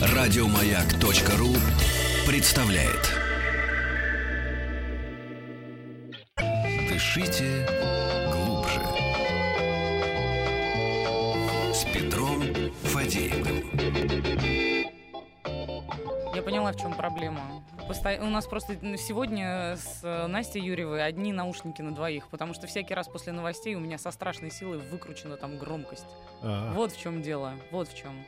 Радиомаяк.ру представляет. Дышите глубже. С Петром Фадеевым. Я поняла, в чем проблема. Посто- У нас просто сегодня с э, Настей Юрьевой одни наушники на двоих, потому что всякий раз после новостей у меня со страшной силой выкручена там громкость. А. Вот в чем дело. Вот в чем.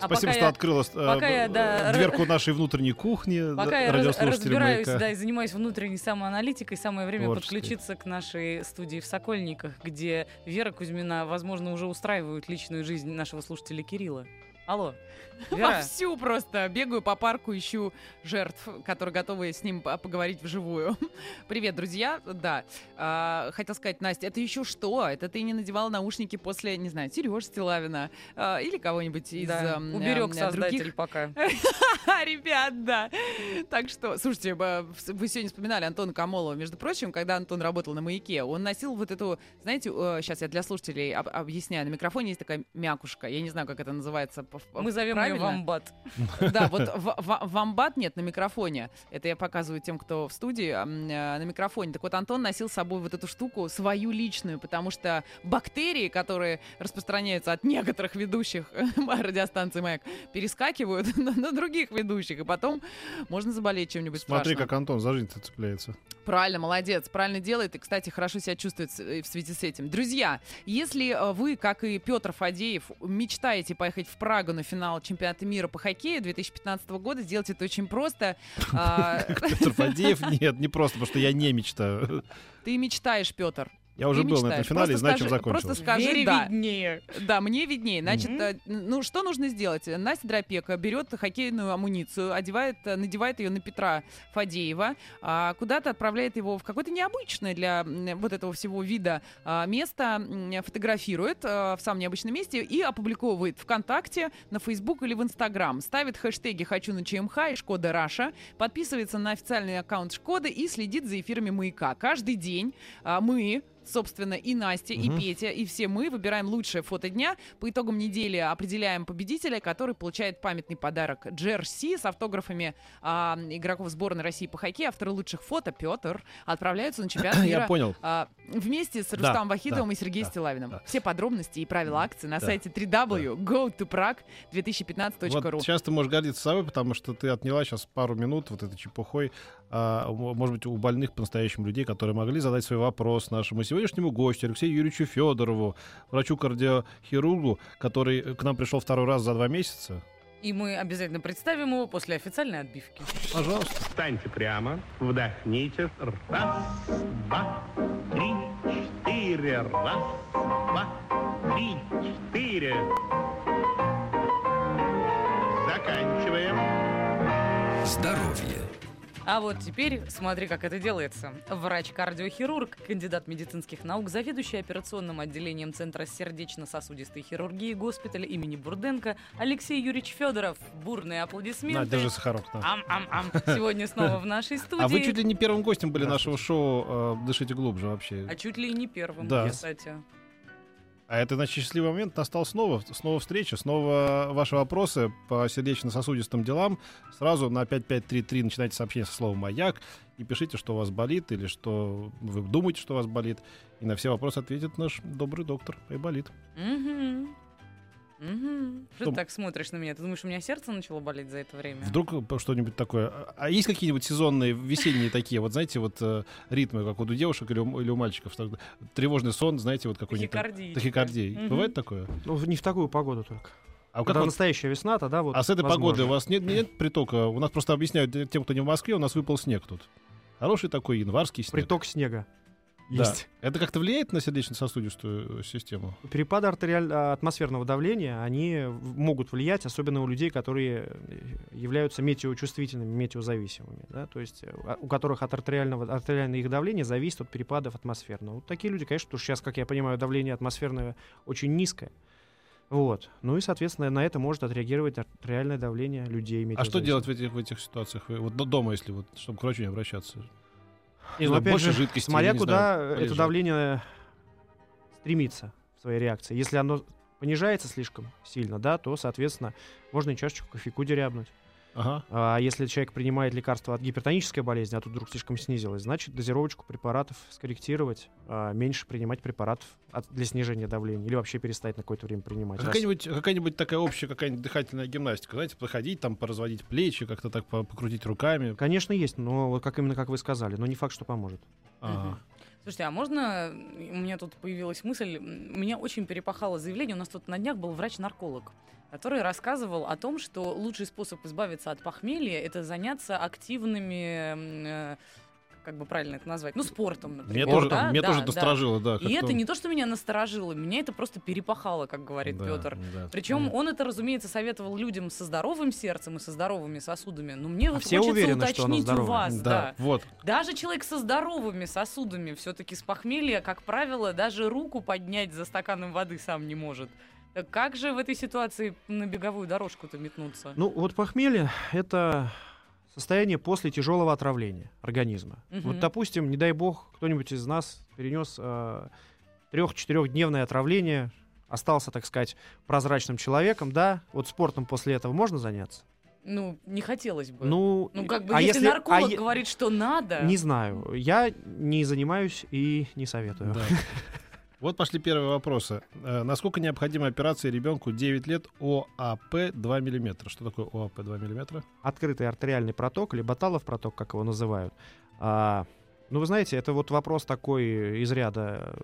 А Спасибо, что я- открыла э, я, да, дверку нашей внутренней кухни. Пока я разбираюсь, «Маяка». да, и занимаюсь внутренней самоаналитикой, самое время Творческой. подключиться к нашей студии в Сокольниках, где Вера Кузьмина, возможно, уже устраивают личную жизнь нашего слушателя Кирилла. Алло, Вера, Вовсю просто бегаю по парку, ищу жертв, которые готовы с ним по- поговорить вживую. Привет, друзья. Да, а, хотел сказать, Настя, это еще что? Это ты не надевала наушники после, не знаю, Сережи Стилавина а, или кого-нибудь из да, эм, уберег эм, создатель других пока. Ребят, да. Так что, слушайте, вы сегодня вспоминали Антона Камолова. Между прочим, когда Антон работал на «Маяке», он носил вот эту, знаете, сейчас я для слушателей об- объясняю, на микрофоне есть такая мякушка, я не знаю, как это называется. Мы зовем правильно? вамбат. Да, вот вамбат нет на микрофоне. Это я показываю тем, кто в студии э, на микрофоне. Так вот, Антон носил с собой вот эту штуку, свою личную, потому что бактерии, которые распространяются от некоторых ведущих радиостанции «Маяк», перескакивают на, других ведущих, и потом можно заболеть чем-нибудь Смотри, как Антон за жизнь цепляется. Правильно, молодец, правильно делает и, кстати, хорошо себя чувствует э, в связи с этим. Друзья, если э, вы, как и Петр Фадеев, мечтаете поехать в Прагу на финал чемпионата мира по хоккею 2015 года, сделайте это очень просто. А, Петр Фадеев, нет, не просто, потому что я не мечтаю. Ты мечтаешь, Петр. Я уже Ты был на этом мечтаешь. финале и Просто знаю, чем закончилось. Просто скажи Вере да. виднее. Да, мне виднее. Значит, э, ну что нужно сделать? Настя Дропека берет хоккейную амуницию, одевает, э, надевает ее на Петра Фадеева, а, куда-то отправляет его в какое-то необычное для вот этого всего вида а, место, фотографирует э, в самом необычном месте и опубликовывает ВКонтакте, на Фейсбук или в Инстаграм. Ставит хэштеги «Хочу на ЧМХ» и «Шкода Раша», подписывается на официальный аккаунт Шкоды и следит за эфирами «Маяка». Каждый день а, мы собственно, и Настя, и Мгм. Петя, и все мы выбираем лучшее фото дня. По итогам недели определяем победителя, который получает памятный подарок Джерси с автографами а, игроков сборной России по хоккею. Авторы лучших фото, Петр, отправляются на чемпионат Я мира понял. а, вместе с Да, Рустамом Вахидовым да, и Сергеем да, Стилавиным. да. Все подробности и правила акции на Да, сайте www.gotoprag2015.ru. Вот сейчас ты можешь гордиться собой, потому что ты отняла сейчас пару минут вот этой чепухой, а, может быть, у больных по-настоящему людей, которые могли задать свой вопрос нашему сегодняшнему гостю, Алексею Юрьевичу Федорову, врачу-кардиохирургу, который к нам пришел второй раз за два месяца. И мы обязательно представим его после официальной отбивки. Пожалуйста. Встаньте прямо, вдохните. Раз, два, три, четыре. Раз, два, три, четыре. Заканчиваем. Здоровье. А вот теперь смотри, как это делается. Врач-кардиохирург, кандидат медицинских наук, заведующий операционным отделением Центра сердечно-сосудистой хирургии госпиталя имени Бурденко Алексей Юрьевич Федоров. Бурные аплодисменты. держи сахарок. на. Ам-ам-ам. Сегодня снова в нашей студии. А вы чуть ли не первым гостем были нашего шоу э, «Дышите глубже» вообще. А чуть ли и не первым, Да. кстати. А это, значит, счастливый момент настал снова. Снова встреча, снова ваши вопросы по сердечно-сосудистым делам. Сразу на 5533 начинайте сообщение со словом «Маяк» и пишите, что у вас болит или что вы думаете, что у вас болит. И на все вопросы ответит наш добрый доктор Айболит. Мгм. Мгм. Что ты так смотришь на меня? Ты думаешь, у меня сердце начало болеть за это время? Вдруг э, что-нибудь такое. А есть какие-нибудь сезонные, весенние такие, вот знаете, вот э, ритмы, как вот у девушек или у, или у мальчиков? тревожный сон, знаете, вот какой-нибудь. Тахикардия. Тахикардия. Мгм. Бывает такое? Ну, не в такую погоду только. А как Когда вот- настоящая весна, тогда вот А с этой возможно. погодой у вас нет, нет притока? У нас просто объясняют тем, кто не в Москве, у нас выпал снег тут. Хороший такой январский снег. Приток снега Да. есть. Это как-то влияет на сердечно-сосудистую э, систему? Перепады артериаль- а, атмосферного давления, они могут влиять, особенно у людей, которые э, являются метеочувствительными, метеозависимыми, да, то есть э, а- у которых от артериального, артериальное их давление зависит от перепадов атмосферного. Вот такие люди, конечно, потому что сейчас, как я понимаю, давление атмосферное очень низкое. Вот. Ну и, соответственно, на это может отреагировать артериальное давление людей. А что делать в этих, в этих ситуациях? Вот до- дома, если вот, чтобы к врачу не обращаться. Не знаю, опять больше же, жидкости. Смотря куда знаю, это полежать. давление стремится в своей реакции. Если оно понижается слишком сильно, да, то, соответственно, можно и чашечку кофейку дерябнуть. Ага. А если человек принимает лекарства от гипертонической болезни, а тут вдруг слишком снизилось, значит, дозировочку препаратов скорректировать, а, меньше принимать препаратов от- для снижения давления или вообще перестать на какое-то время принимать. А Раз- Какая-нибудь, какая-нибудь такая общая какая-нибудь дыхательная гимнастика, знаете, походить, там, поразводить плечи, как-то так по- покрутить руками. Конечно, есть, но вот как именно как вы сказали, но не факт, что поможет. Слушайте, а можно, у меня тут появилась мысль, меня очень перепахало заявление, у нас тут на днях был врач-нарколог, который рассказывал о том, что лучший способ избавиться от похмелья – это заняться активными, э, как бы правильно это назвать, ну, спортом, например. Меня тоже, да, меня да, тоже да. насторожило, да. И это он- не то, что меня насторожило, меня это просто перепахало, как говорит Да, Петр. да. Причем Мгм. он это, разумеется, советовал людям со здоровым сердцем и со здоровыми сосудами. Но мне вот А все хочется уверены, что уточнить у здоровое? вас, Да, да. вот. Даже человек со здоровыми сосудами все-таки с похмелья, как правило, даже руку поднять за стаканом воды сам не может. Как же в этой ситуации на беговую дорожку-то метнуться? Ну, вот похмелье — это состояние после тяжелого отравления организма. Мгм. Вот, допустим, не дай бог, кто-нибудь из нас перенес трех-четырехдневное отравление, остался, так сказать, прозрачным человеком, да, вот спортом после этого можно заняться? Ну, не хотелось бы. Ну, Ну, как бы, а если, если- а нарколог е- говорит, что надо... не знаю, я не занимаюсь и не советую. Да. Вот пошли первые вопросы. Э, Насколько необходима операция ребенку 9 лет ОАП 2 мм? Что такое ОАП 2 мм? открытый артериальный проток, или баталов проток, как его называют. А, ну, вы знаете, это вот вопрос такой из ряда.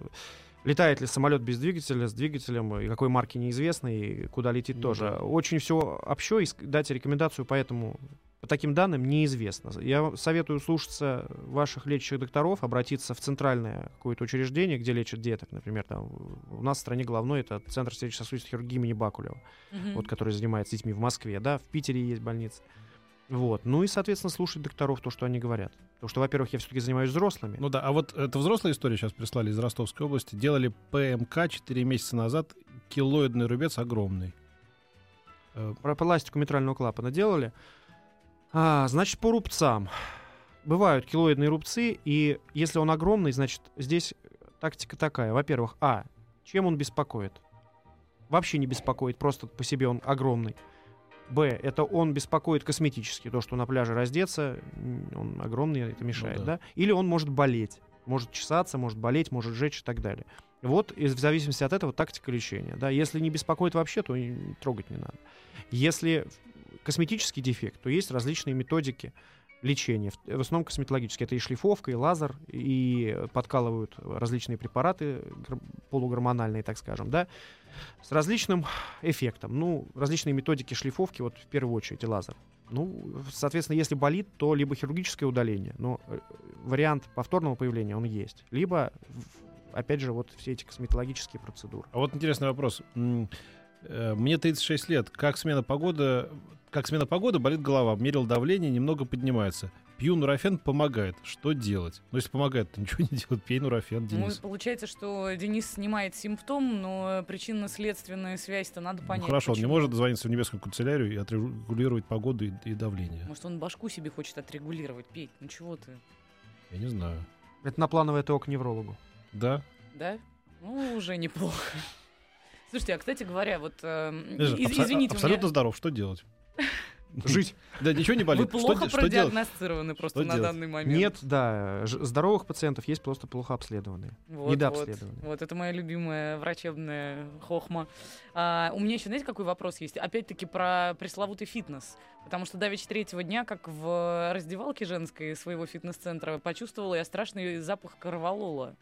Летает ли самолет без двигателя, с двигателем, и какой марки неизвестно, и куда летит Ну тоже. Очень все общо, и дать рекомендацию по этому по таким данным неизвестно. Я советую слушаться ваших лечащих докторов, обратиться в центральное какое-то учреждение, где лечат деток, например, там у нас в стране главной это Центр сердечно-сосудистой хирургии имени Бакулева Мгм. вот, который занимается детьми в Москве, да, в Питере есть больница. Вот. Ну и, соответственно, слушать докторов то, что они говорят. Потому что, во-первых, я все-таки занимаюсь взрослыми. Ну да, а вот это взрослая история сейчас прислали из Ростовской области. Делали ПМК 4 месяца назад. Килоидный рубец огромный. Э, Про пластику митрального клапана делали. А, значит, по рубцам. Бывают килоидные рубцы, и если он огромный, значит, здесь тактика такая. Во-первых, а, чем он беспокоит? Вообще не беспокоит, просто по себе он огромный. Б, это он беспокоит косметически, то, что на пляже раздеться, он огромный, это мешает, да. да. Или он может болеть, может чесаться, может болеть, может жечь и так далее. Вот в зависимости от этого тактика лечения. Да. Если не беспокоит вообще, то трогать не надо. Если косметический дефект, то есть различные методики лечения, в основном косметологические. Это и шлифовка, и лазер, и подкалывают различные препараты гор- полугормональные, так скажем, да, с различным эффектом. Ну, различные методики шлифовки, вот в первую очередь и лазер. Ну, соответственно, если болит, то либо хирургическое удаление, но э, вариант повторного появления он есть, либо, опять же, вот все эти косметологические процедуры. А вот интересный вопрос. Э, Мне 36 лет. Как смена погоды, как смена погоды болит голова. Мерил давление, немного поднимается. Пью нурофен, помогает. Что делать? Ну, если помогает, то ничего не делать. Пей нурофен, Ну, Денис. получается, что Денис снимает симптом, но причинно-следственная связь-то надо Ну, понять. хорошо, он не почему. может дозвониться в небесную канцелярию и отрегулировать погоду и, и давление. Может, он башку себе хочет отрегулировать, Петь, ну чего ты, Я не знаю. Это на плановое ТО к неврологу. Да? да? Ну, уже неплохо. Слушайте, а, кстати говоря, вот, из- абсо- извините, абсолютно меня... здоров. Что делать? Жить. Да, ничего не Вы болит. Что, плохо что продиагностированы просто Что на делать? данный момент. Нет, да, ж- здоровых пациентов есть просто плохо обследованные. Вот, недообследованы. Вот, вот, это моя любимая врачебная хохма. А, у меня еще, знаете, какой вопрос есть? Опять-таки про пресловутый фитнес. Потому что давеча третьего дня, как в раздевалке женской своего фитнес-центра, почувствовала я страшный запах корвалола.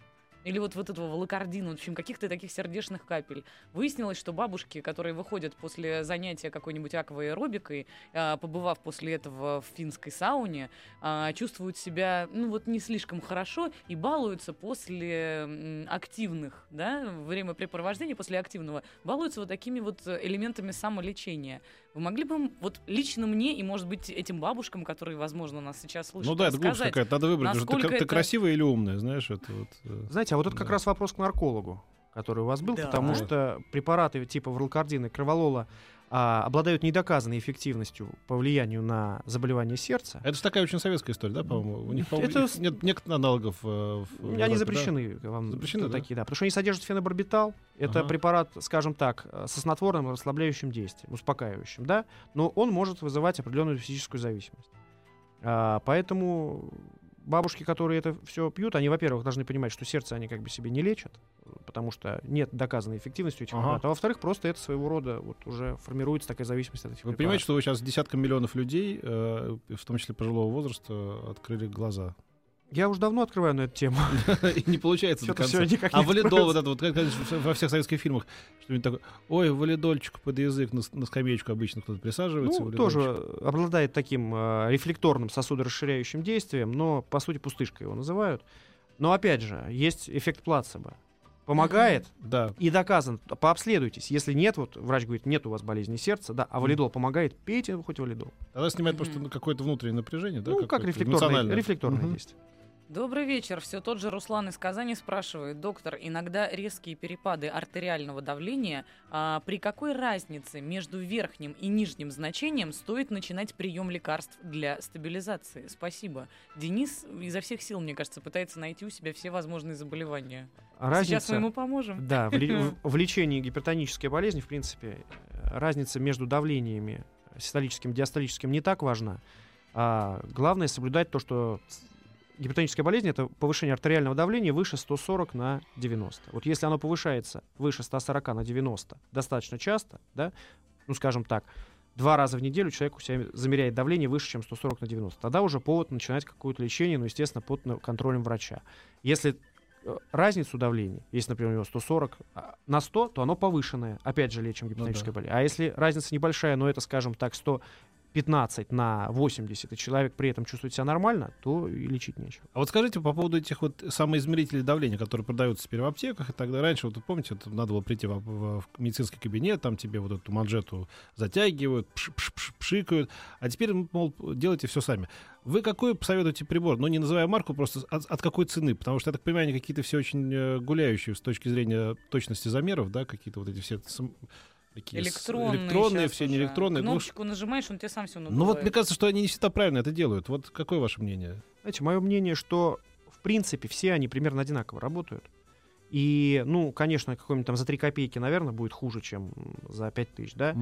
Или вот, вот этого волокордина, в общем, каких-то таких сердечных капель. Выяснилось, что бабушки, которые выходят после занятия какой-нибудь акваэробикой, а, побывав после этого в финской сауне, а, чувствуют себя, ну вот, не слишком хорошо и балуются после активных, да, времяпрепровождения, после активного, балуются вот такими вот э, элементами самолечения. Вы могли бы, вот лично мне и, может быть, этим бабушкам, которые, возможно, нас сейчас слушают, Ну да, это глупость какая-то. Надо выбрать. Ты, насколько ты это- красивая или умная, знаешь, это вот. э, Знаете, а вот это как Да. раз вопрос к наркологу, который у вас был, Да. потому что препараты типа вралкардина и кроволола, а, обладают недоказанной эффективностью по влиянию на заболевание сердца, Это же такая очень советская история, да, по-моему? У них, по-моему, Это их нет некоторых аналогов. э, в они Европе, да? запрещены. Вам, Запрещены, да? такие, да. Потому что они содержат фенобарбитал. Это Ага. препарат, скажем так, э, со снотворным расслабляющим действием, успокаивающим, да, но он может вызывать определенную физическую зависимость. А, поэтому бабушки, которые это все пьют, они, во-первых, должны понимать, что сердце они как бы себе не лечат, потому что нет доказанной эффективности этих Ага. препаратов. А во-вторых, просто это своего рода вот уже формируется такая зависимость от этих Вы препаратов. понимаете, что вы сейчас десяткам миллионов людей, э, в том числе пожилого возраста, открыли глаза. Я уже давно открываю на эту тему. И не получается до конца. А валидол, вот это вот, как во всех советских фильмах, что-нибудь такое, ой, валидольчик под язык, на, скамеечку обычно кто-то присаживается. Ну, тоже обладает таким э, рефлекторным сосудорасширяющим действием, но, по сути, пустышкой его называют. Но, опять же, есть эффект плацебо. Помогает Да. и доказан. Пообследуйтесь. Если нет, вот врач говорит, нет у вас болезни сердца, да, а валидол помогает, пейте хоть валидол. Тогда снимает просто какое-то внутреннее напряжение, да? ну, как рефлекторное, эмоциональное. рефлекторное Мгм. действие. Добрый вечер. Все тот же Руслан из Казани спрашивает. Доктор, иногда резкие перепады артериального давления. а при какой разнице между верхним и нижним значением стоит начинать прием лекарств для стабилизации? Спасибо. Денис изо всех сил, мне кажется, пытается найти у себя все возможные заболевания. А Сейчас мы разница, ему поможем. да, в, в- в лечении гипертонической болезни, в принципе, разница между давлениями систолическим и диастолическим не так важна. А главное соблюдать то, что гипертоническая болезнь это повышение артериального давления выше 140 на 90. Вот если оно повышается выше 140 на 90 достаточно часто, да, ну скажем так, два раза в неделю человек у себя замеряет давление выше, чем 140 на 90, тогда уже повод начинать какое-то лечение, но, естественно, под контролем врача. Если э, разницу давления, если, например, у него 140 а, на 100, то оно повышенное. Опять же, лечим гипертоническое болезнь. А если разница небольшая, но это, скажем так, 115 на 80, и человек при этом чувствует себя нормально, то и лечить нечего. А вот скажите по поводу этих вот самоизмерителей давления, которые продаются теперь в аптеках и так далее. Раньше, вот вы помните, это надо было прийти в, в- в медицинский кабинет, там тебе вот эту манжету затягивают, пш- пш- пш- пшикают, а теперь, мол, делайте все сами. Вы какой посоветуете прибор? Ну, не называя марку, просто от, от какой цены? Потому что, я так понимаю, они какие-то все очень э, гуляющие с точки зрения точности замеров, да, какие-то вот эти все такие Электронные, электронные все уже. не электронные. Ну, Кнопочку нажимаешь, он тебе сам все ну вот мне кажется, что они не всегда правильно это делают. Вот какое ваше мнение? Знаете, мое мнение, что в принципе все они примерно одинаково работают. И, ну, конечно, какой-нибудь там за 3 копейки, наверное, будет хуже, чем за 5 тысяч, да.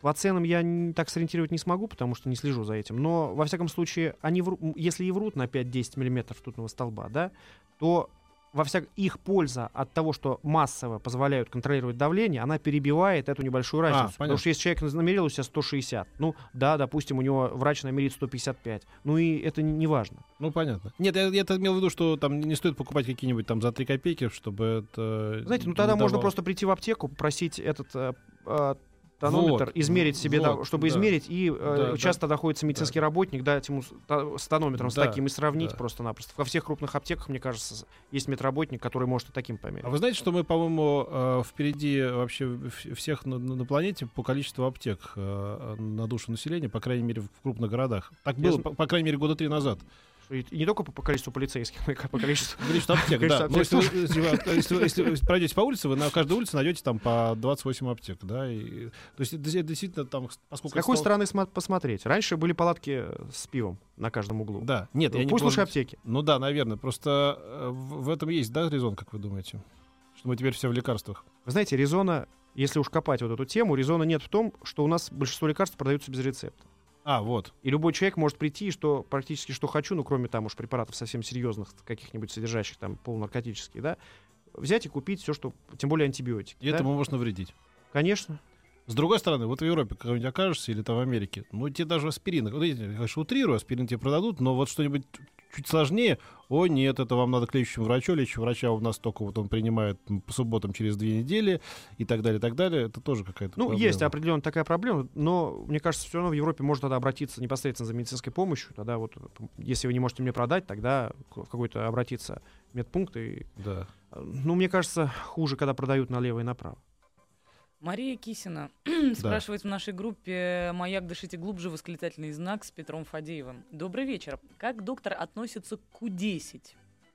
По ценам я так сориентировать не смогу, потому что не слежу за этим. Но, во всяком случае, они вру- если и врут на 5-10 миллиметров ртутного столба, да, то во всяк... их польза от того, что массово позволяют контролировать давление, она перебивает эту небольшую разницу. потому понятно. что если человек намерил у себя 160, ну да, допустим, у него врач намерит 155, ну и это не, важно. Ну, понятно. Нет, я, я имел в виду, что там не стоит покупать какие-нибудь там за 3 копейки, чтобы это... Знаете, ну тогда можно давало. просто прийти в аптеку, попросить этот э, э, тонометр, Вот, измерить себе, да, вот, чтобы да. измерить, и э, Да, часто находится медицинский работник, дать ему с, та- с тонометром, с Да, таким, и сравнить да. просто-напросто. Во всех крупных аптеках, мне кажется, есть медработник, который может и таким померить. А вы знаете, что мы, по-моему, э, впереди вообще всех на, на- планете по количеству аптек э, на душу населения, по крайней мере, в крупных городах. Так Я было, по, по крайней мере, года три назад. И, и не только по, по количеству полицейских, но и по количеству... Количество аптек, да. Если, вы, пройдете по улице, вы на каждой улице найдете там по 28 аптек, да. То есть действительно там, С какой стороны смо- посмотреть? Раньше были палатки с пивом на каждом углу. Да, нет, я не Пусть лучше аптеки. Ну да, наверное. Просто э, в, в этом есть, да, резон, как вы думаете? Что мы теперь все в лекарствах. Вы знаете, резона, если уж копать вот эту тему, резона нет в том, что у нас большинство лекарств продаются без рецепта. А, вот. И любой человек может прийти, и что практически что хочу, ну, кроме там уж препаратов совсем серьезных, каких-нибудь содержащих там полунаркотические, да, взять и купить все, что, тем более антибиотики. И да? этому можно навредить. Конечно. С другой стороны, вот в Европе какой-нибудь окажешься или там в Америке, ну тебе даже аспирин, вот видите, я, конечно, утрирую, аспирин тебе продадут, но вот что-нибудь чуть сложнее, о нет, это вам надо к лечащему врачу, лечащего врача у нас только вот он принимает по субботам через две недели и так далее, и так далее, это тоже какая-то Ну, проблема. есть определенно такая проблема, но, мне кажется, все равно в Европе можно тогда обратиться непосредственно за медицинской помощью. Тогда вот, если вы не можете мне продать, тогда в какой-то обратиться медпункт. И, Да. э, ну, мне кажется, хуже, когда продают налево и направо. Мария Кисина спрашивает в нашей группе «Маяк, дышите глубже» восклицательный знак с Петром Фадеевым. Добрый вечер. Как доктор относится к Q10?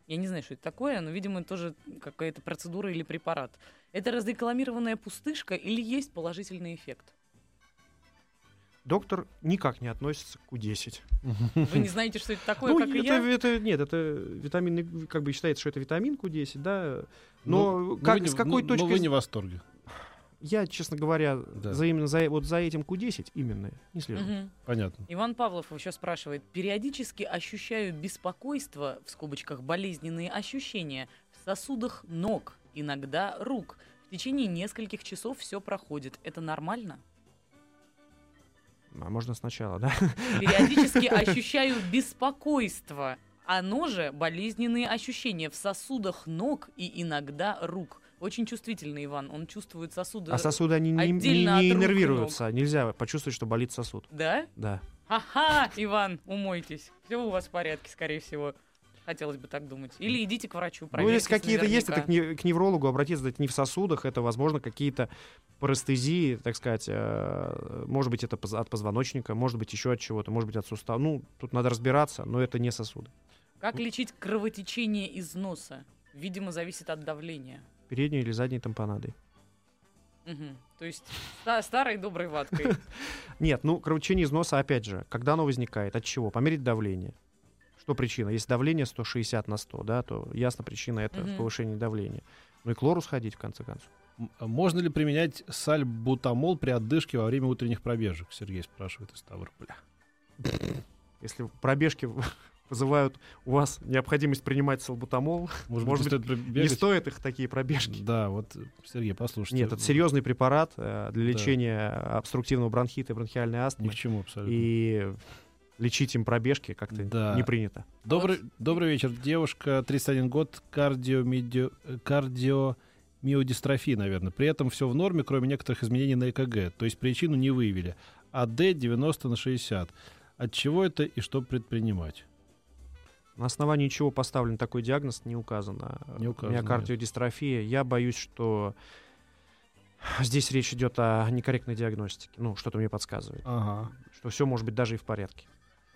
Я не знаю, что это такое, но, видимо, тоже какая-то процедура или препарат. Это разрекламированная пустышка или есть положительный эффект? Доктор никак не относится к Q10. Вы не знаете, что это такое, Ну, как и это, я? это- нет, это витаминный, как бы считается, что это витамин Q10, да. Но Ну, как, вы не- с какой ну, точки ну, вы не в восторге. Я, честно говоря, Да. за именно за, вот за этим Q10 именно не слежу. Мгм. Понятно. Иван Павлов еще спрашивает. Периодически ощущаю беспокойство, в скобочках болезненные ощущения, в сосудах ног, иногда рук. В течение нескольких часов все проходит. Это нормально? А можно сначала, да? Периодически ощущаю беспокойство. Оно же болезненные ощущения в сосудах ног и иногда рук. Очень чувствительный Иван. Он чувствует сосуды. А сосуды, они не, не- не иннервируются. Нельзя почувствовать, что болит сосуд. Да? Да. Ага, Иван, умойтесь. Все у вас в порядке, скорее всего. Хотелось бы так думать. Или идите к врачу, Ну, если какие-то есть, это к, не- к неврологу обратиться, это не в сосудах, это, возможно, какие-то парестезии, так сказать, э, может быть, это от позвоночника, может быть, еще от чего-то, может быть, от сустава. Ну, тут надо разбираться, но это не сосуды. Как лечить кровотечение из носа? Видимо, зависит от давления. Передней или задней тампонадой. То есть ста- старой доброй ваткой. Нет, ну, кровотечение из носа, опять же, когда оно возникает, от чего? Померить давление. Что причина? Если давление 160 на 100, да, то ясно причина это повышение давления. Ну и к лору сходить, в конце концов. А Можно ли применять сальбутамол при отдышке во время утренних пробежек? Сергей спрашивает из Ставрополя. Если пробежки вызывают у вас необходимость принимать салбутамол, Может, Может быть, не стоит не стоит их такие пробежки. Да, вот, Сергей, послушайте. Нет, это серьезный препарат э, для Да. лечения обструктивного бронхита и бронхиальной Ни астмы. к чему абсолютно. И лечить им пробежки как-то Да. не принято. Добрый, добрый вечер. Девушка, 31 год, кардиомидио, кардиомиодистрофия, наверное. При этом все в норме, кроме некоторых изменений на ЭКГ. То есть причину не выявили. АД 90 на 60. От чего это и что предпринимать? На основании чего поставлен такой диагноз, не указано. Не указано, Миокардиодистрофия. Я боюсь, что здесь речь идет о некорректной диагностике. Ну, что-то мне подсказывает. Ага. Что все может быть даже и в порядке.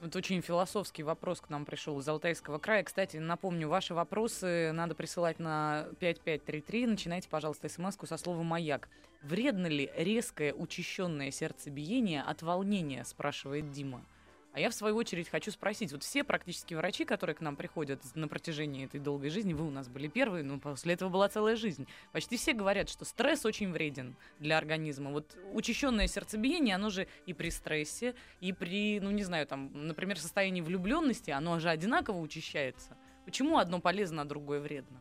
Вот очень философский вопрос к нам пришел из Алтайского края. Кстати, напомню, ваши вопросы надо присылать на 5533. Начинайте, пожалуйста, смс со слова «Маяк». Вредно ли резкое учащенное сердцебиение от волнения, спрашивает Дима. А я, в свою очередь, хочу спросить. Вот все практически врачи, которые к нам приходят на протяжении этой долгой жизни, вы у нас были первые, но после этого была целая жизнь. Почти все говорят, что стресс очень вреден для организма. Вот учащенное сердцебиение, оно же и при стрессе, и при, ну не знаю, там, например, состоянии влюбленности, оно же одинаково учащается. Почему одно полезно, а другое вредно?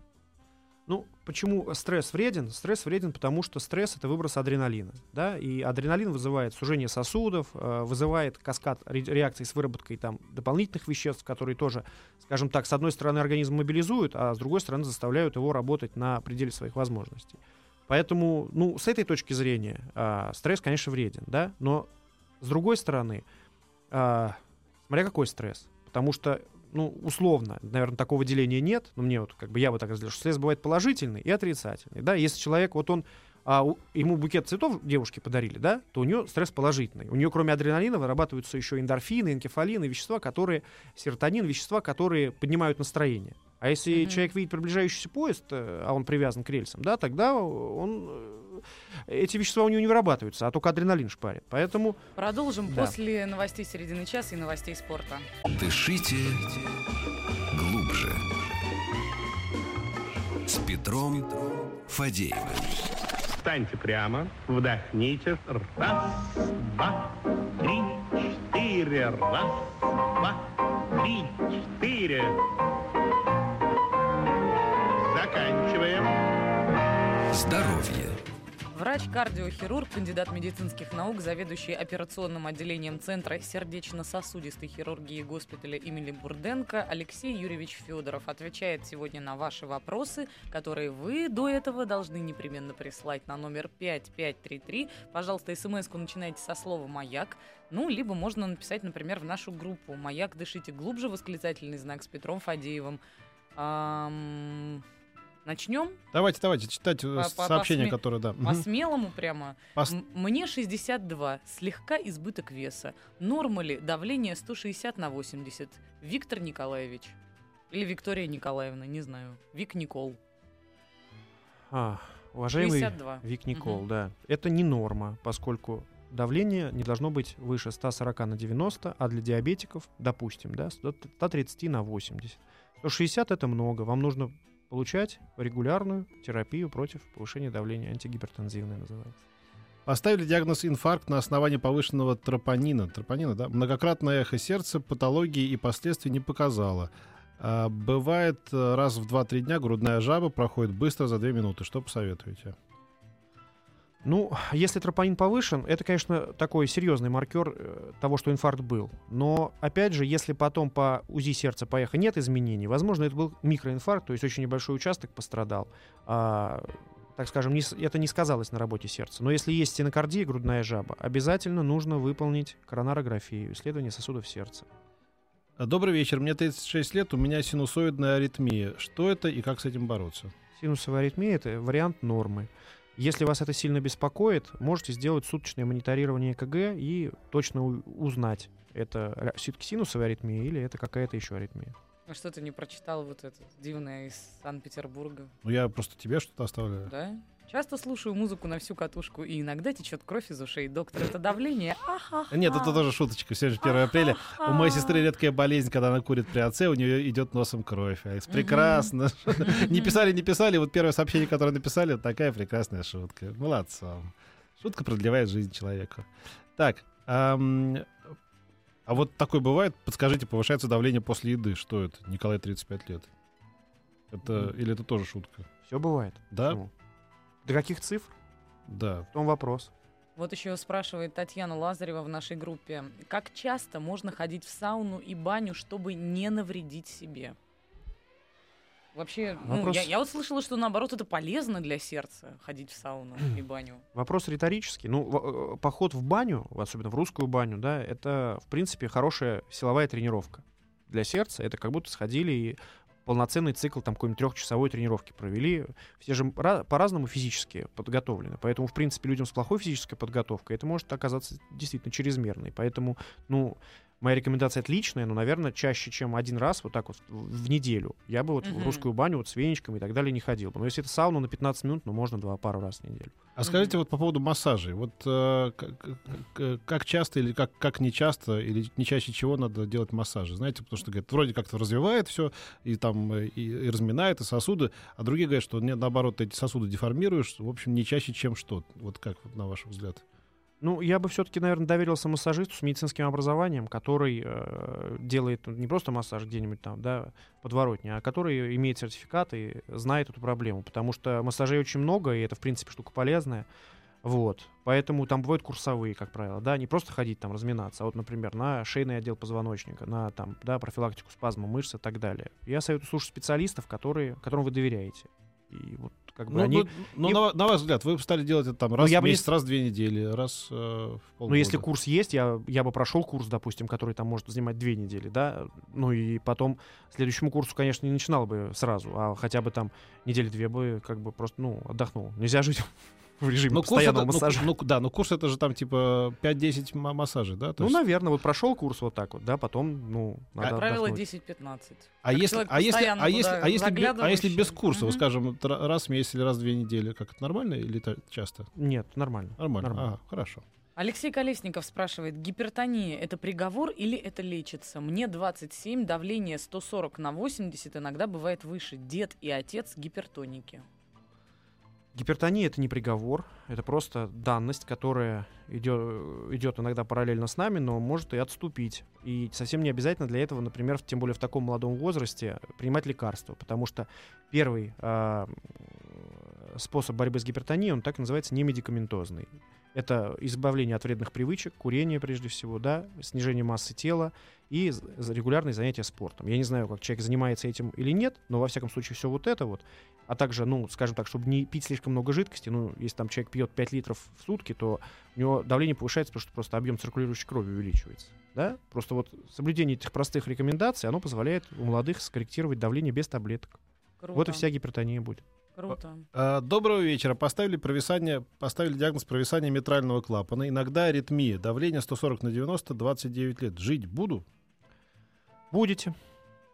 Ну, почему стресс вреден? Стресс вреден, потому что стресс это выброс адреналина. Да? И адреналин вызывает сужение сосудов, э, вызывает каскад ре- реакций с выработкой там, дополнительных веществ, которые тоже, скажем так, с одной стороны организм мобилизуют, а с другой стороны заставляют его работать на пределе своих возможностей. Поэтому, ну, с этой точки зрения а, стресс, конечно, вреден, да, но с другой стороны, а, смотря какой стресс, потому что ну, условно, наверное, такого деления нет, но мне вот, как бы, я бы так разделил, что стресс бывает положительный и отрицательный, да, если человек, вот он, а, у- ему букет цветов девушке подарили, да, то у нее стресс положительный, у нее кроме адреналина вырабатываются еще эндорфины, энкефалины, вещества, которые, серотонин, вещества, которые поднимают настроение. А если Мгм. человек видит приближающийся поезд, э, а он привязан к рельсам, да, тогда он, э, эти вещества у него не вырабатываются, а только адреналин шпарит. Поэтому Продолжим Да. после новостей середины часа и новостей спорта. Дышите глубже. С Петром Фадеевым. Встаньте прямо, вдохните. Раз, два, три, четыре. Раз, два, три, четыре. Заканчиваем. Здоровье. Врач-кардиохирург, кандидат медицинских наук, заведующий операционным отделением Центра сердечно-сосудистой хирургии госпиталя имени Бурденко Алексей Юрьевич Федоров отвечает сегодня на ваши вопросы, которые вы до этого должны непременно прислать на номер 5533. Пожалуйста, смс-ку начинайте со слова «Маяк». Ну, либо можно написать, например, в нашу группу «Маяк, дышите глубже», восклицательный знак с Петром Фадеевым. Ам, Начнем? Давайте, давайте, читать э, По- по- сообщение, посме- которое, да. По Мгм. смелому прямо. М- Мне 62, слегка избыток веса. Норма ли давление 160 на 80? Виктор Николаевич. Или Виктория Николаевна, не знаю. Вик Никол. А, уважаемый 62. Вик Никол, Мгм. да. Это не норма, поскольку давление не должно быть выше 140 на 90, а для диабетиков, допустим, да, 130 на 80. 160 это много. Вам нужно получать регулярную терапию против повышения давления, антигипертензивная называется. Поставили диагноз инфаркт на основании повышенного тропонина. Тропонина, да? Многократное эхо сердца, патологии и последствий не показало. А, бывает э, раз в 2-3 дня грудная жаба проходит быстро за 2 минуты. Что посоветуете? Ну, если тропонин повышен, это, конечно, такой серьезный маркер э, того, что инфаркт был. Но, опять же, если потом по УЗИ сердца по эхо нет изменений, возможно, это был микроинфаркт, то есть очень небольшой участок пострадал. А, так скажем, не, это не сказалось на работе сердца. Но если есть стенокардия, грудная жаба, обязательно нужно выполнить коронарографию, исследование сосудов сердца. Добрый вечер, мне 36 лет, у меня синусоидная аритмия. Что это и как с этим бороться? Синусовая аритмия — это вариант нормы. Если вас это сильно беспокоит, можете сделать суточное мониторирование КГ и точно узнать, это все-таки синусовая аритмия или это какая-то еще аритмия. А что ты не прочитал вот это дивное из Санкт-Петербурга? Ну, я просто тебе что-то оставляю. Да? Часто слушаю музыку на всю катушку, и иногда течет кровь из ушей. Доктор, это давление? Ахаха. Нет, это тоже шуточка. Все же 1 апреля. У моей сестры редкая болезнь, когда она курит при отце, у нее идет носом кровь. А Прекрасно. Не писали, не писали. Вот первое сообщение, которое написали, такая прекрасная шутка. Молодцы. Шутка продлевает жизнь человека. Так, а вот такое бывает? Подскажите, повышается давление после еды. Что это? Николай, 35 лет. Это, или это тоже шутка? Все бывает. Да? Почему? До каких цифр? Да. В том вопрос. Вот еще спрашивает Татьяна Лазарева в нашей группе. Как часто можно ходить в сауну и баню, чтобы не навредить себе? Вообще, ну, я, я вот слышала, что наоборот это полезно для сердца ходить в сауну и баню. Вопрос риторический. Ну, э, поход в баню, особенно в русскую баню, да, это, в принципе, хорошая силовая тренировка. Для сердца это как будто сходили и полноценный цикл там какой-нибудь трехчасовой тренировки провели. Все же по-разному физически подготовлены. Поэтому, в принципе, людям с плохой физической подготовкой это может оказаться действительно чрезмерной. Поэтому, ну, моя рекомендация отличная, но, наверное, чаще, чем один раз, вот так вот в неделю, я бы вот mm-hmm. в русскую баню вот с веничками и так далее не ходил бы. Но если это сауна на 15 минут, ну, можно два пару раз в неделю. А скажите mm-hmm. вот по поводу массажей. Вот э, как, как часто или как, как не часто, или не чаще чего надо делать массажи? Знаете, потому что, говорят, вроде как-то развивает все, и там и, и разминает, и сосуды, а другие говорят, что нет, наоборот, эти сосуды деформируешь, в общем, не чаще, чем что. Вот как, вот, на ваш взгляд? Ну, я бы все-таки, наверное, доверился массажисту с медицинским образованием, который э, делает не просто массаж где-нибудь там, да, подворотня, а который имеет сертификат и знает эту проблему. Потому что массажей очень много, и это, в принципе, штука полезная. Вот. Поэтому там бывают курсовые, как правило, да, не просто ходить там разминаться, а вот, например, на шейный отдел позвоночника, на там, да, профилактику спазма мышц и так далее. Я советую слушать специалистов, которые, которым вы доверяете. И вот как бы ну, они... ну, ну на, на ваш взгляд, вы стали делать это там ну, раз ну, в месяц, не... раз в две недели, раз э, в полгода. Ну, если курс есть, я, я бы прошел курс, допустим, который там может занимать две недели, да, ну и потом следующему курсу, конечно, не начинал бы сразу, а хотя бы там недели две бы как бы просто, ну, отдохнул. Нельзя жить в режиме но постоянного курс это, массажа. Ну, ну, да, но курс это же там типа 5-10 массажей, да? То ну, есть... наверное, вот прошел курс вот так вот, да, потом, ну, надо Как правило, 10-15. А если, а если, а если, а если, а если без курса, угу. скажем, раз в месяц или раз в две недели, как это нормально или это часто? Нет, нормально. Нормально, нормально. Ага, хорошо. Алексей Колесников спрашивает, гипертония – это приговор или это лечится? Мне 27, давление 140 на 80, иногда бывает выше. Дед и отец гипертоники. Гипертония это не приговор, это просто данность, которая идет, идет иногда параллельно с нами, но может и отступить. И совсем не обязательно для этого, например, тем более в таком молодом возрасте, принимать лекарства, потому что первый э, способ борьбы с гипертонией, он так называется немедикаментозный. Это избавление от вредных привычек, курение прежде всего, да, снижение массы тела и регулярные занятия спортом. Я не знаю, как человек занимается этим или нет, но во всяком случае все вот это вот, а также, ну, скажем так, чтобы не пить слишком много жидкости, ну, если там человек пьет 5 литров в сутки, то у него давление повышается, потому что просто объем циркулирующей крови увеличивается. Да? Просто вот соблюдение этих простых рекомендаций, оно позволяет у молодых скорректировать давление без таблеток. Круто. Вот и вся гипертония будет. Круто. А, доброго вечера. Поставили провисание, поставили диагноз провисания митрального клапана. Иногда аритмия. Давление 140 на 90, 29 лет. Жить буду? Будете.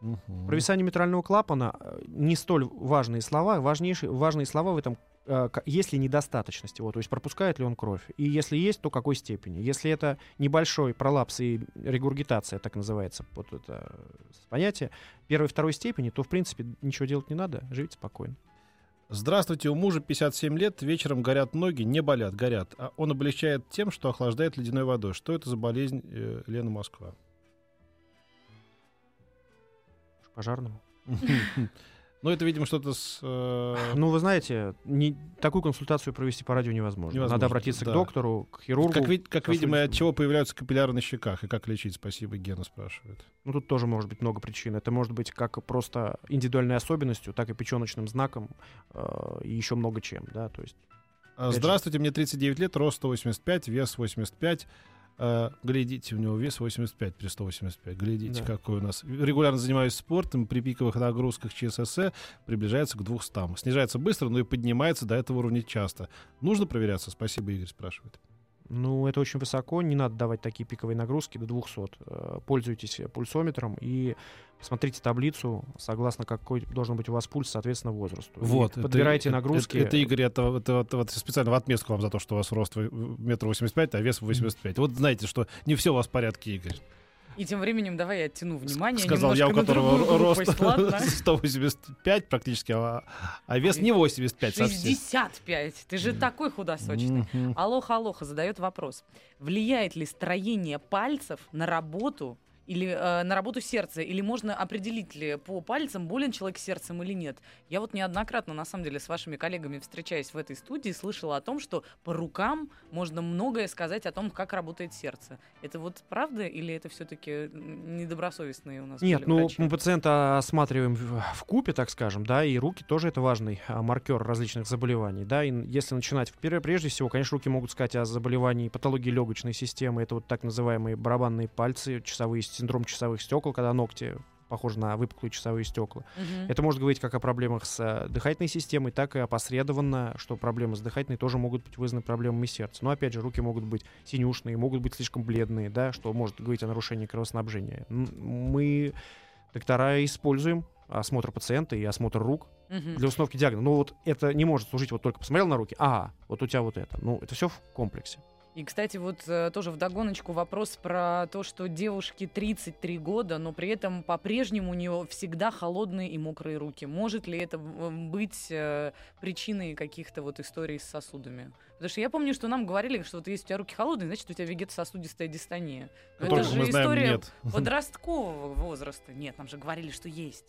Угу. Провисание митрального клапана э, не столь важные слова. Важнейшие, важные слова в этом э, есть ли недостаточность его, то есть пропускает ли он кровь, и если есть, то какой степени. Если это небольшой пролапс и регургитация, так называется, вот это э, понятие, первой и второй степени, то, в принципе, ничего делать не надо, живите спокойно. Здравствуйте, у мужа 57 лет, вечером горят ноги, не болят, горят. А он облегчает тем, что охлаждает ледяной водой. Что это за болезнь, э, Лена Москва? Пожарному. Ну, это, видимо, что-то с... э, Ну, вы знаете, не, такую консультацию провести по радио невозможно. Невозможно, Надо обратиться да. к доктору, к хирургу. Как, ви- как видимо, от чего появляются капилляры на щеках и как лечить? Спасибо, Гена спрашивает. Ну, тут тоже может быть много причин. Это может быть как просто индивидуальной особенностью, так и печеночным знаком, э, и еще много чем, да, то есть... А. Здравствуйте, мне 39 лет, рост 185, вес 85. Э, глядите, у него вес 85 при 185. Глядите, Да. какой у нас. Регулярно занимаюсь спортом, при пиковых нагрузках ЧСС приближается к 200. Снижается быстро, но и поднимается до этого уровня часто. Нужно проверяться? Спасибо, Игорь спрашивает. Ну, это очень высоко, не надо давать такие пиковые нагрузки до 200. Э, Пользуйтесь пульсометром и посмотрите таблицу, согласно какой должен быть у вас пульс, соответственно, возрасту. И Вот. это- подбирайте это- нагрузки. Это, это, Игорь, это, это вот- вот специально в отместку вам за то, что у вас рост метр восемьдесят пять, а вес 85. Вот знаете, что не все у вас в порядке, Игорь. И тем временем давай я оттяну внимание Сказал я, у которого рост ладно? 185 практически, а, а вес не 85 совсем. 65. Ты же такой худосочный. Мгм. Алоха Алоха задает вопрос. Влияет ли строение пальцев на работу или э, на работу сердца? Или можно определить ли по пальцам, болен человек сердцем или нет? Я вот неоднократно, на самом деле, с вашими коллегами, встречаясь в этой студии, слышала о том, что по рукам можно многое сказать о том, как работает сердце. Это вот правда или это все-таки недобросовестные у нас Нет, ну врачи? мы пациента осматриваем в, купе, так скажем, да, и руки тоже это важный а, маркер различных заболеваний, да, и если начинать, прежде всего, конечно, руки могут сказать о заболевании патологии легочной системы, это вот так называемые барабанные пальцы, часовые, синдром часовых стекол, когда ногти похожи на выпуклые часовые стекла. Мгм. Это может говорить как о проблемах с э, дыхательной системой, так и опосредованно, что проблемы с дыхательной тоже могут быть вызваны проблемами сердца. Но опять же, руки могут быть синюшные, могут быть слишком бледные, да, что может говорить о нарушении кровоснабжения. Мы, доктора, используем осмотр пациента и осмотр рук для установки диагноза. Но вот это не может служить вот только посмотрел на руки, ага, вот у тебя вот это. Ну, это все в комплексе. И, кстати, вот э, тоже вдогоночку вопрос про то, что девушке 33 года, но при этом по-прежнему у нее всегда холодные и мокрые руки. Может ли это быть э, причиной каких-то вот историй с сосудами? Потому что я помню, что нам говорили, что вот если у тебя руки холодные, значит, у тебя вегетососудистая дистония. Но это же мы знаем, история нет. подросткового возраста. Нет, нам же говорили, что есть.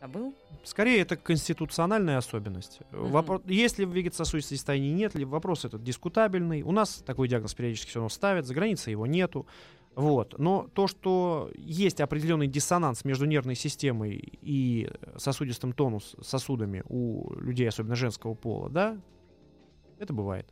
Забыл? Скорее, это конституциональная особенность. Мгм. Вопро- Есть ли вегетососудистое состояние, нет ли, вопрос этот дискутабельный. У нас такой диагноз периодически все равно ставят, за границей его нету. Вот. Но то, что есть определенный диссонанс между нервной системой и сосудистым тонус сосудами у людей, особенно женского пола, да, это бывает.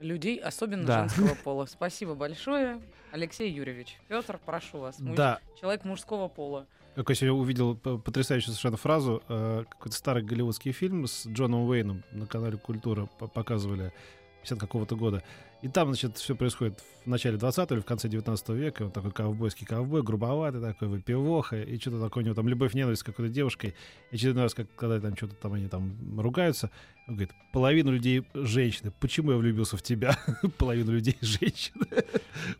Людей, особенно Да. женского пола. Спасибо большое, Алексей Юрьевич. Петр, прошу вас. Муж- Да, Человек мужского пола. Как я сегодня увидел потрясающую совершенно фразу. э, Какой-то старый голливудский фильм с Джоном Уэйном на канале Культура по- показывали 50 какого-то года. И там, значит, все происходит в начале 20 или в конце 19 века. Он такой ковбойский ковбой, грубоватый такой, выпивоха, и что-то такое у него там любовь-ненависть с какой-то девушкой. И очередной раз, как, когда там что-то там они там ругаются, он говорит, половину людей женщины. Почему я влюбился в тебя? Половину людей женщины.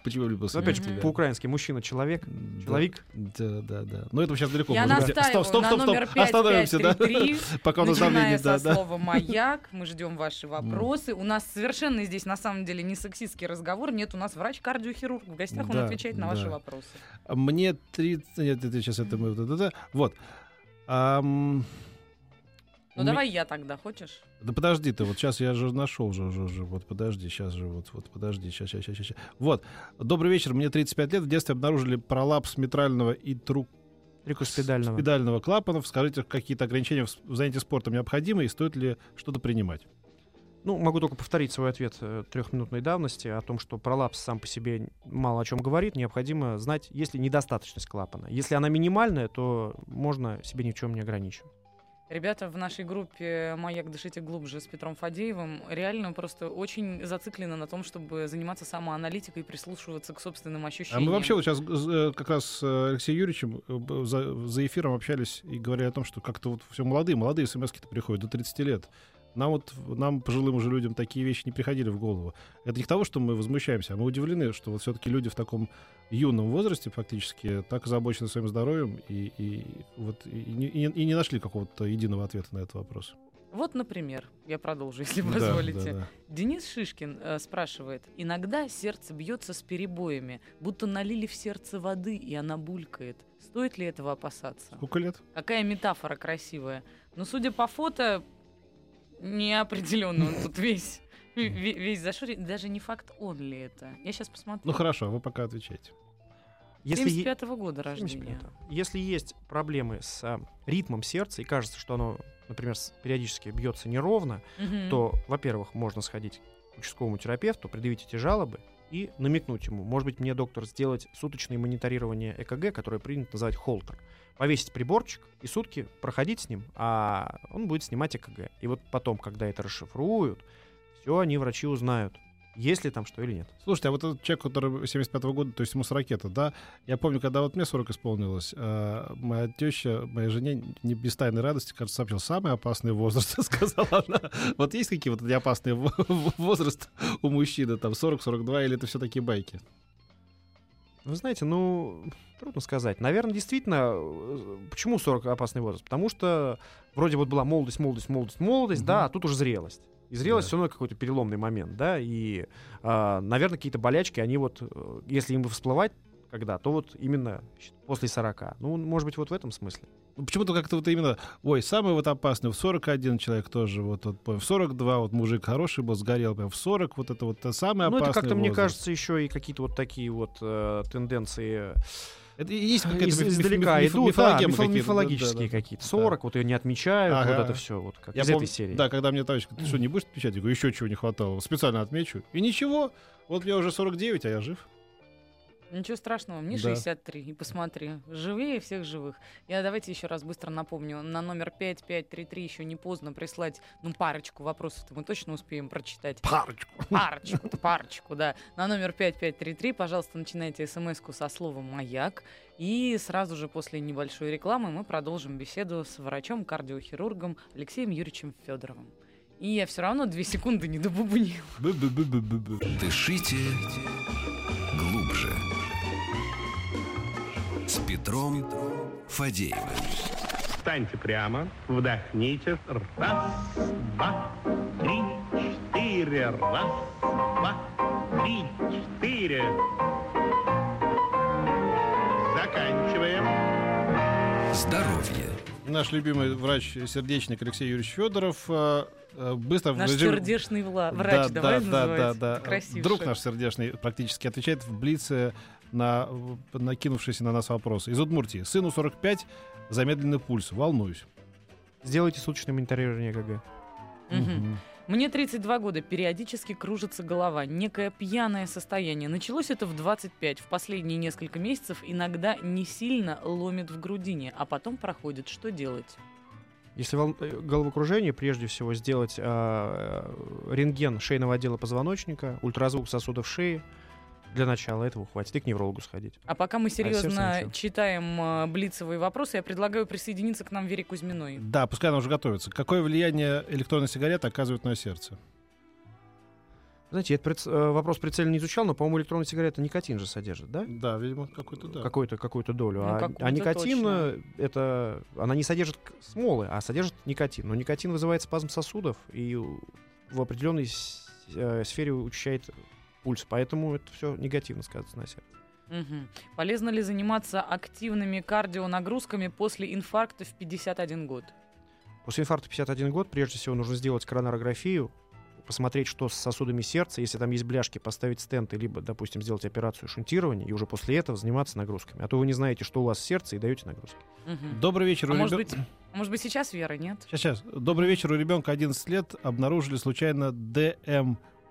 Почему я влюбился опять в же, тебя? по-украински мужчина-человек, Да. человек. Да, да, да. Но это сейчас далеко. Я настаиваю Стоп, стоп, стоп, стоп. Остановимся, да? 5533, Пока у нас давление, со да, да. слова «маяк». Мы ждем ваши вопросы. У нас совершенно здесь, на самом деле, не сексистский разговор. Нет, у нас врач-кардиохирург. В гостях он Да, отвечает на да. ваши вопросы. Мне 30... Нет, это сейчас это мы... да-да-да. Вот. Ам, Ну, давай я тогда, хочешь? Да подожди ты, вот сейчас я же нашел уже, уже, уже, вот подожди, сейчас же, вот, вот подожди, сейчас, сейчас, сейчас, сейчас. Вот, добрый вечер, мне 35 лет, в детстве обнаружили пролапс митрального и тру... Трикуспидального. спидального клапанов. Скажите, какие-то ограничения в занятии спортом необходимы и стоит ли что-то принимать? Ну, могу только повторить свой ответ э, трехминутной давности о том, что пролапс сам по себе мало о чем говорит. Необходимо знать, есть ли недостаточность клапана. Если она минимальная, то можно себе ни в чем не ограничивать. Ребята в нашей группе «Маяк. Дышите глубже» с Петром Фадеевым реально просто очень зациклены на том, чтобы заниматься самоаналитикой и прислушиваться к собственным А ощущениям. мы вообще вот сейчас э, как раз с э, Алексеем Юрьевичем за, за эфиром общались и говорили о том, что как-то вот все молодые, молодые смс-ки приходят до 30 лет. Нам вот, нам, пожилым уже людям, такие вещи не приходили в голову. Это не к тому, что мы возмущаемся, а мы удивлены, что вот все-таки люди в таком юном возрасте фактически так озабочены своим здоровьем и, и, вот, и, не- и и не нашли какого-то единого ответа на этот вопрос. Вот, например, я продолжу, если Да, позволите. да, да. Денис Шишкин э, спрашивает. Иногда сердце бьется с перебоями, будто налили в сердце воды, и она булькает. Стоит ли этого опасаться? Сколько лет? Какая метафора красивая. Но судя по фото, неопределенно он тут весь, ве- весь зашорен. Даже не факт, он ли это. Я сейчас посмотрю. Ну хорошо, вы пока отвечайте. Если, е- 75-го года рождения. 75-го. Если есть проблемы с а, ритмом сердца и кажется, что оно, например, периодически бьется неровно, Мгм. то, во-первых, можно сходить к участковому терапевту, предъявить эти жалобы и намекнуть ему. Может быть, мне, доктор, сделать суточное мониторирование ЭКГ, которое принято называть холтер. Повесить приборчик и сутки проходить с ним, а он будет снимать ЭКГ. И вот потом, когда это расшифруют, все они, врачи, узнают, есть ли там что или нет. Слушайте, а вот этот человек, который 75 года, то есть ему 40 это, да? Я помню, когда вот мне 40 исполнилось, э, моя теща, моей жене не без тайной радости, кажется, сообщил самый опасный возраст, сказала она. Вот есть какие вот эти опасные во- возраст у мужчины, там 40-42, или это все такие байки? Вы знаете, ну, трудно сказать. Наверное, действительно, э, почему 40 опасный возраст? Потому что вроде вот была молодость, молодость, молодость, молодость, Мгм. да, а тут уже зрелость. И зрелость Да. все равно какой-то переломный момент, да, и, а, наверное, какие-то болячки, они вот, э, если им всплывать когда, то вот именно после 40. Ну, может быть, вот в этом смысле. Ну, Почему-то как-то вот именно, ой, самый вот опасный, в 41 человек тоже, вот, вот в 42 вот мужик хороший был, сгорел, прям в 40 вот это вот самый ну, опасный это как-то, мне кажется, еще и какие-то вот такие вот э, тенденции Это и есть какая-то из- миф- миф- издалека миф- идут, да, мифологемы мифо- какие-то, да, мифологические да, да. какие-то. 40, вот ее не отмечают, Ага. вот это все, вот как Я из помню- этой серии. Да, когда мне товарищ говорит, ты что, не будешь отмечать? Я говорю, еще чего не хватало. Специально отмечу. И ничего, вот мне уже 49, а я жив. Ничего страшного, мне Да. 63. И посмотри, живее всех живых. Я давайте еще раз быстро напомню. На номер 5533 еще не поздно прислать, ну, парочку вопросов-то мы точно успеем прочитать. Парочку. Парочку, парочку, да. На номер 5533, пожалуйста, начинайте смс-ку со словом «Маяк». И сразу же после небольшой рекламы мы продолжим беседу с врачом-кардиохирургом Алексеем Юрьевичем Федоровым. И я все равно две секунды не добубнила. Дышите С Петром Фадеевым. Встаньте прямо, вдохните. Раз, два, три, четыре. Раз, два, три, четыре. Заканчиваем. Здоровье. Наш любимый врач-сердечник Алексей Юрьевич Федоров э, э, быстро в Наш режиме- сердечный вла- Да, врач, да, давай да, да, называть. да. Это красивше. Друг наш сердечный практически отвечает в Блице на накинувшиеся на нас вопросы. Из Удмуртии. Сыну 45, замедленный пульс. Волнуюсь. Сделайте суточное мониторирование ЭКГ. Мне 32 года, периодически кружится голова, некое пьяное состояние. Началось это в 25, в последние несколько месяцев иногда не сильно ломит в грудине, а потом проходит. Что делать? Если вол- э, головокружение, прежде всего сделать а, э, рентген шейного отдела позвоночника, ультразвук сосудов шеи. Для начала этого хватит. И к неврологу сходить. А пока мы сердце серьезно ничего. читаем э, блицевые вопросы, я предлагаю присоединиться к нам Вере Кузьминой. Да, пускай она уже готовится. Какое влияние электронной сигареты оказывает на сердце? Знаете, я этот прец- э, вопрос прицельно не изучал, но, по-моему, электронная сигарета никотин же содержит, да? Да, видимо, какой-то да. Какую-то, какую-то долю. Ну, а, какую-то а никотин, точно. э, это, она не содержит смолы, а содержит никотин. Но никотин вызывает спазм сосудов и в определенной с- э, сфере учащает пульс. Поэтому это все негативно сказывается на сердце. Мгм. Полезно ли заниматься активными кардионагрузками после инфаркта в 51 год? После инфаркта 51 год прежде всего нужно сделать коронарографию, посмотреть, что с сосудами сердца, если там есть бляшки, поставить стенты, либо, допустим, сделать операцию шунтирования, и уже после этого заниматься нагрузками. А то вы не знаете, что у вас в сердце, и даете нагрузки. Мгм. Добрый вечер. А у может быть, а может быть, сейчас Вера, нет? Сейчас, сейчас. Добрый вечер. У ребенка 11 лет обнаружили случайно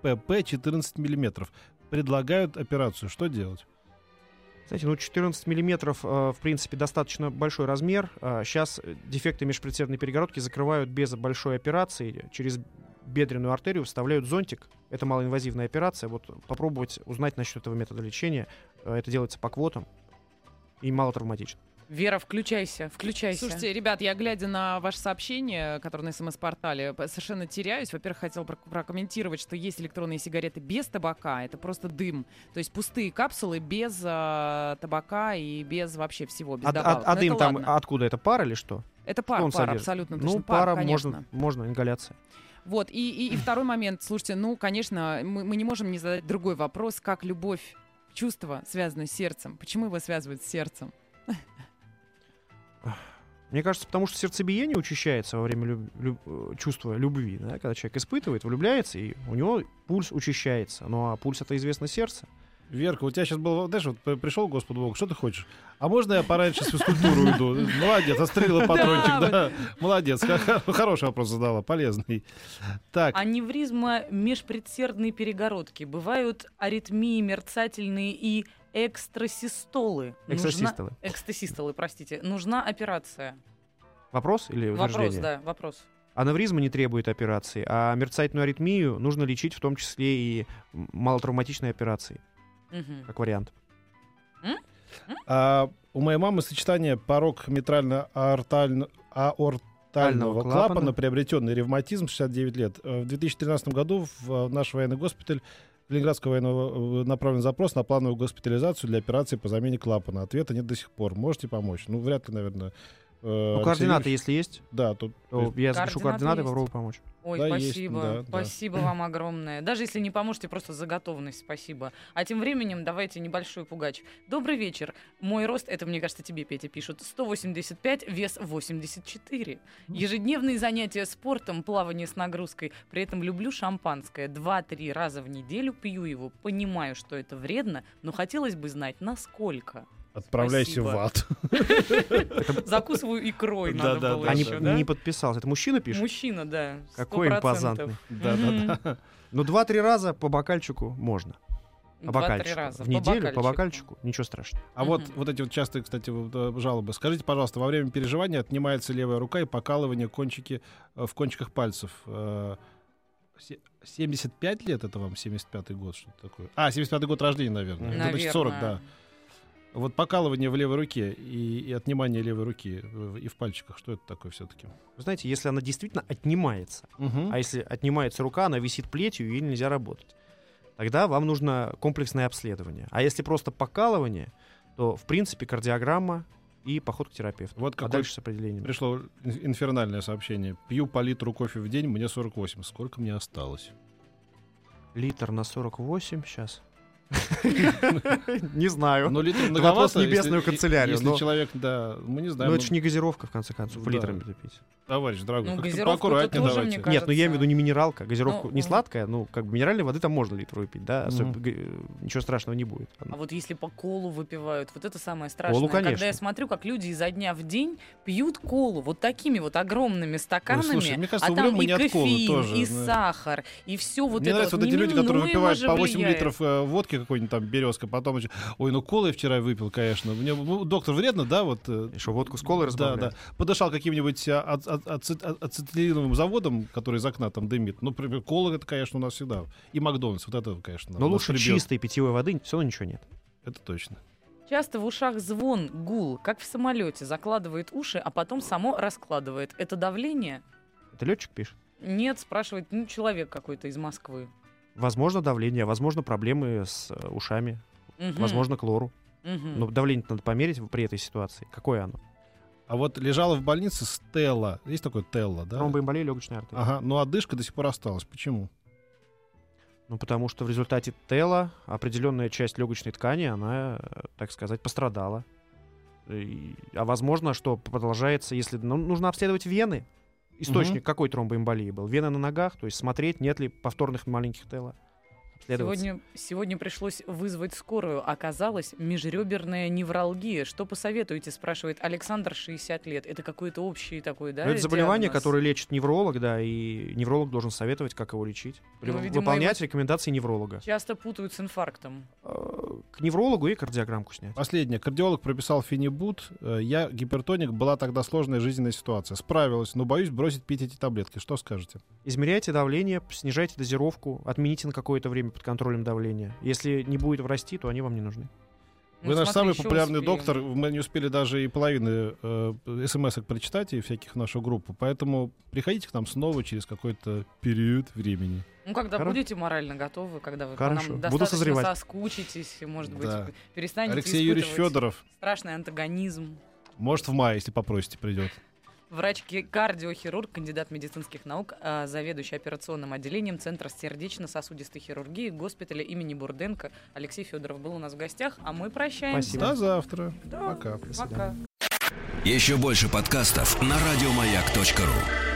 ДМПП 14 миллиметров. Предлагают операцию. Что делать? Знаете, ну 14 миллиметров, э, в принципе, достаточно большой размер. Сейчас дефекты межпредсердной перегородки закрывают без большой операции. Через бедренную артерию вставляют зонтик. Это малоинвазивная операция. Вот попробовать узнать насчет этого метода лечения. Э, Это делается по квотам и мало травматично. Вера, включайся, включайся. Слушайте, ребят, я глядя на ваше сообщение, которое на СМС-портале, совершенно теряюсь. Во-первых, хотел прок- прокомментировать, что есть электронные сигареты без табака, это просто дым. То есть пустые капсулы без а, табака и без вообще всего, без А, а- добавок. а Но дым там ладно. откуда? Это пар или что? Это пар, пар, содержит? абсолютно Ну, точно. пара конечно. можно, можно, ингаляция. Вот, и, и, и второй момент. Слушайте, ну, конечно, мы, мы не можем не задать другой вопрос, как любовь, чувство связано с сердцем. Почему его связывают с сердцем? Мне кажется, потому что сердцебиение учащается во время люб- люб- э, чувства любви. Да? Когда человек испытывает, влюбляется, и у него пульс учащается. Ну а пульс это известно сердце. Верка, у тебя сейчас был, знаешь, вот пришел Господу Богу, что ты хочешь? А можно я пораньше с физкультуры уйду? Молодец, отстрелила патрончик, Да, да. Молодец, хороший вопрос задала, полезный. Так, Аневризма межпредсердной перегородки. Бывают аритмии мерцательные и экстрасистолы. Нужна- Экстрасистолы. Экстасистолы, простите. Нужна операция. Вопрос или Вопрос, утверждение? да, вопрос. Аневризма не требует операции, а мерцательную аритмию нужно лечить в том числе и малотравматичной операцией, Мгм. как вариант. а у моей мамы сочетание порог митрально-аортально- аортального клапана. клапана, приобретенный ревматизм, 69 лет. Э, В 2013 году в э, наш военный госпиталь Ленинградского военного э, направлен запрос на плановую госпитализацию для операции по замене клапана. Ответа нет до сих пор. Можете помочь? Ну, вряд ли, наверное. Э, Ну, координаты, Юрьевич- если есть, Да, тут... то я запишу Координаты есть. попробую помочь. Ой, Да, есть, спасибо. да, да. спасибо вам огромное. Даже если не поможете, просто за готовность спасибо. А тем временем давайте небольшой пугач. Добрый вечер. Мой рост, это мне кажется тебе, Петя, пишут, 185, вес 84. Ежедневные занятия спортом, плавание с нагрузкой. При этом люблю шампанское. Два-три раза в неделю пью его. Понимаю, что это вредно, но хотелось бы знать, насколько. Отправляйся Спасибо. в ад. Закусываю икрой, Да, надо да, было да, не, еще, да? не подписался. Это мужчина пишет? Мужчина, да. Какой 100%. импозантный. Да, да, да. Ну, два-три раза по бокальчику можно. По Два-три бокальчику. раза. В неделю по бокальчику. бокальчику. Ничего страшного. А вот, вот эти вот частые, кстати, э, жалобы. Скажите, пожалуйста, во время переживания отнимается левая рука и покалывание кончики э, в кончиках пальцев. Э, се- 75 лет это вам, 75-й год, что-то такое? А, 75-й год рождения, наверное. Мгм. Это значит 40, да. Вот покалывание в левой руке и, и отнимание левой руки в- и в пальчиках, что это такое все-таки? Вы знаете, если она действительно отнимается, а если отнимается рука, она висит плетью, и ей нельзя работать, тогда вам нужно комплексное обследование. А если просто покалывание, то, в принципе, кардиограмма и поход к терапевту. Вот А какой дальше с определением. пришло ин- инфернальное сообщение. Пью по литру кофе в день, мне 48. Сколько мне осталось? Литр на 48 сейчас. Не знаю. Ну, литр Вопрос многовато, в небесную канцелярию, Если но- человек, да, мы не знаем. Но ну, это же не газировка, в конце концов, литрами запить. Товарищ дорогой, Ну, как-то поаккуратнее тоже, давайте. мне Нет, ну я имею в виду кажется- не минералка, газировку Ну, не ну. сладкая, ну как бы минеральной воды там можно литр выпить, да, особо- г- э, ничего страшного не будет. А вот если по колу выпивают, вот это самое страшное. Колу, Когда конечно. я смотрю, как люди изо дня в день пьют колу вот такими вот огромными стаканами, слушай, мне кажется, а там и от кофеин, тоже, и да. сахар, и все вот Мне это нравятся вот эти люди, которые выпивают по 8 влияет. литров э, водки какой-нибудь там березка, потом еще, ой, ну колы я вчера выпил, конечно. Мне, ну, доктор, вредно, да, вот? э, И что, водку с колой Да, разбавляют? да. Подышал каким-нибудь а, ат- ат- ацет- ацетилиновым заводом, который из окна там дымит. Ну, например, кола это, конечно, у нас всегда. И Макдональдс, вот это, конечно. Но лучше прибьет. чистой питьевой воды все равно ничего нет. Это точно. Часто в ушах звон, гул, как в самолете, закладывает уши, а потом само раскладывает. Это давление? Это летчик пишет. Нет, спрашивает ну, человек какой-то из Москвы. Возможно, давление, возможно, проблемы с ушами, Мгм, возможно, клору. мгм. Но давление надо померить при этой ситуации. Какое оно? А вот лежала в больнице Стелла. Есть такое Телла, да? Тромбоэмболия легочной артерии. Ага, но одышка до сих пор осталась. Почему? Ну, потому что в результате тела определенная часть легочной ткани, она, так сказать, пострадала. И- а возможно, что продолжается, если... Ну, нужно обследовать вены. Источник какой тромбоэмболии был? Вены на ногах, то есть смотреть, нет ли повторных маленьких тела. Обследоваться. Сегодня, сегодня пришлось вызвать скорую. Оказалось, межреберная невралгия. Что посоветуете, спрашивает Александр, 60 лет. Это какой-то общий такой, да? Ну, это заболевание, диагноз? которое лечит невролог, да, и невролог должен советовать, как его лечить. Ну, видимо, Выполнять рекомендации невролога. Часто путают с инфарктом. Э, К неврологу и кардиограммку снять. Последнее. Кардиолог прописал фенибут. Э, Я гипертоник. Была тогда сложная жизненная ситуация. Справилась, но боюсь бросить пить эти таблетки. Что скажете? Измеряйте давление, снижайте дозировку, отмените на какое-то время под контролем давления. Если не будет расти, то они вам не нужны. Вы Ну, наш смотри, самый популярный успеем. доктор. Мы не успели даже и половины э, смс-ок прочитать и всяких в нашу группу. Поэтому приходите к нам снова через какой-то период времени. Ну, когда Хоро- будете морально готовы, когда вы по Хорошо. нам Буду достаточно созревать. соскучитесь, может быть, Да. перестанете Алексей Юрьевич Федоров, страшный антагонизм. может, в мае, если попросите, придет. Врач-кардиохирург, кандидат медицинских наук, а, заведующий операционным отделением Центра сердечно-сосудистой хирургии госпиталя имени Бурденко Алексей Федоров был у нас в гостях, а мы прощаемся. Спасибо. До завтра. Да, Пока. Пока. Еще больше подкастов на радиомаяк.ру.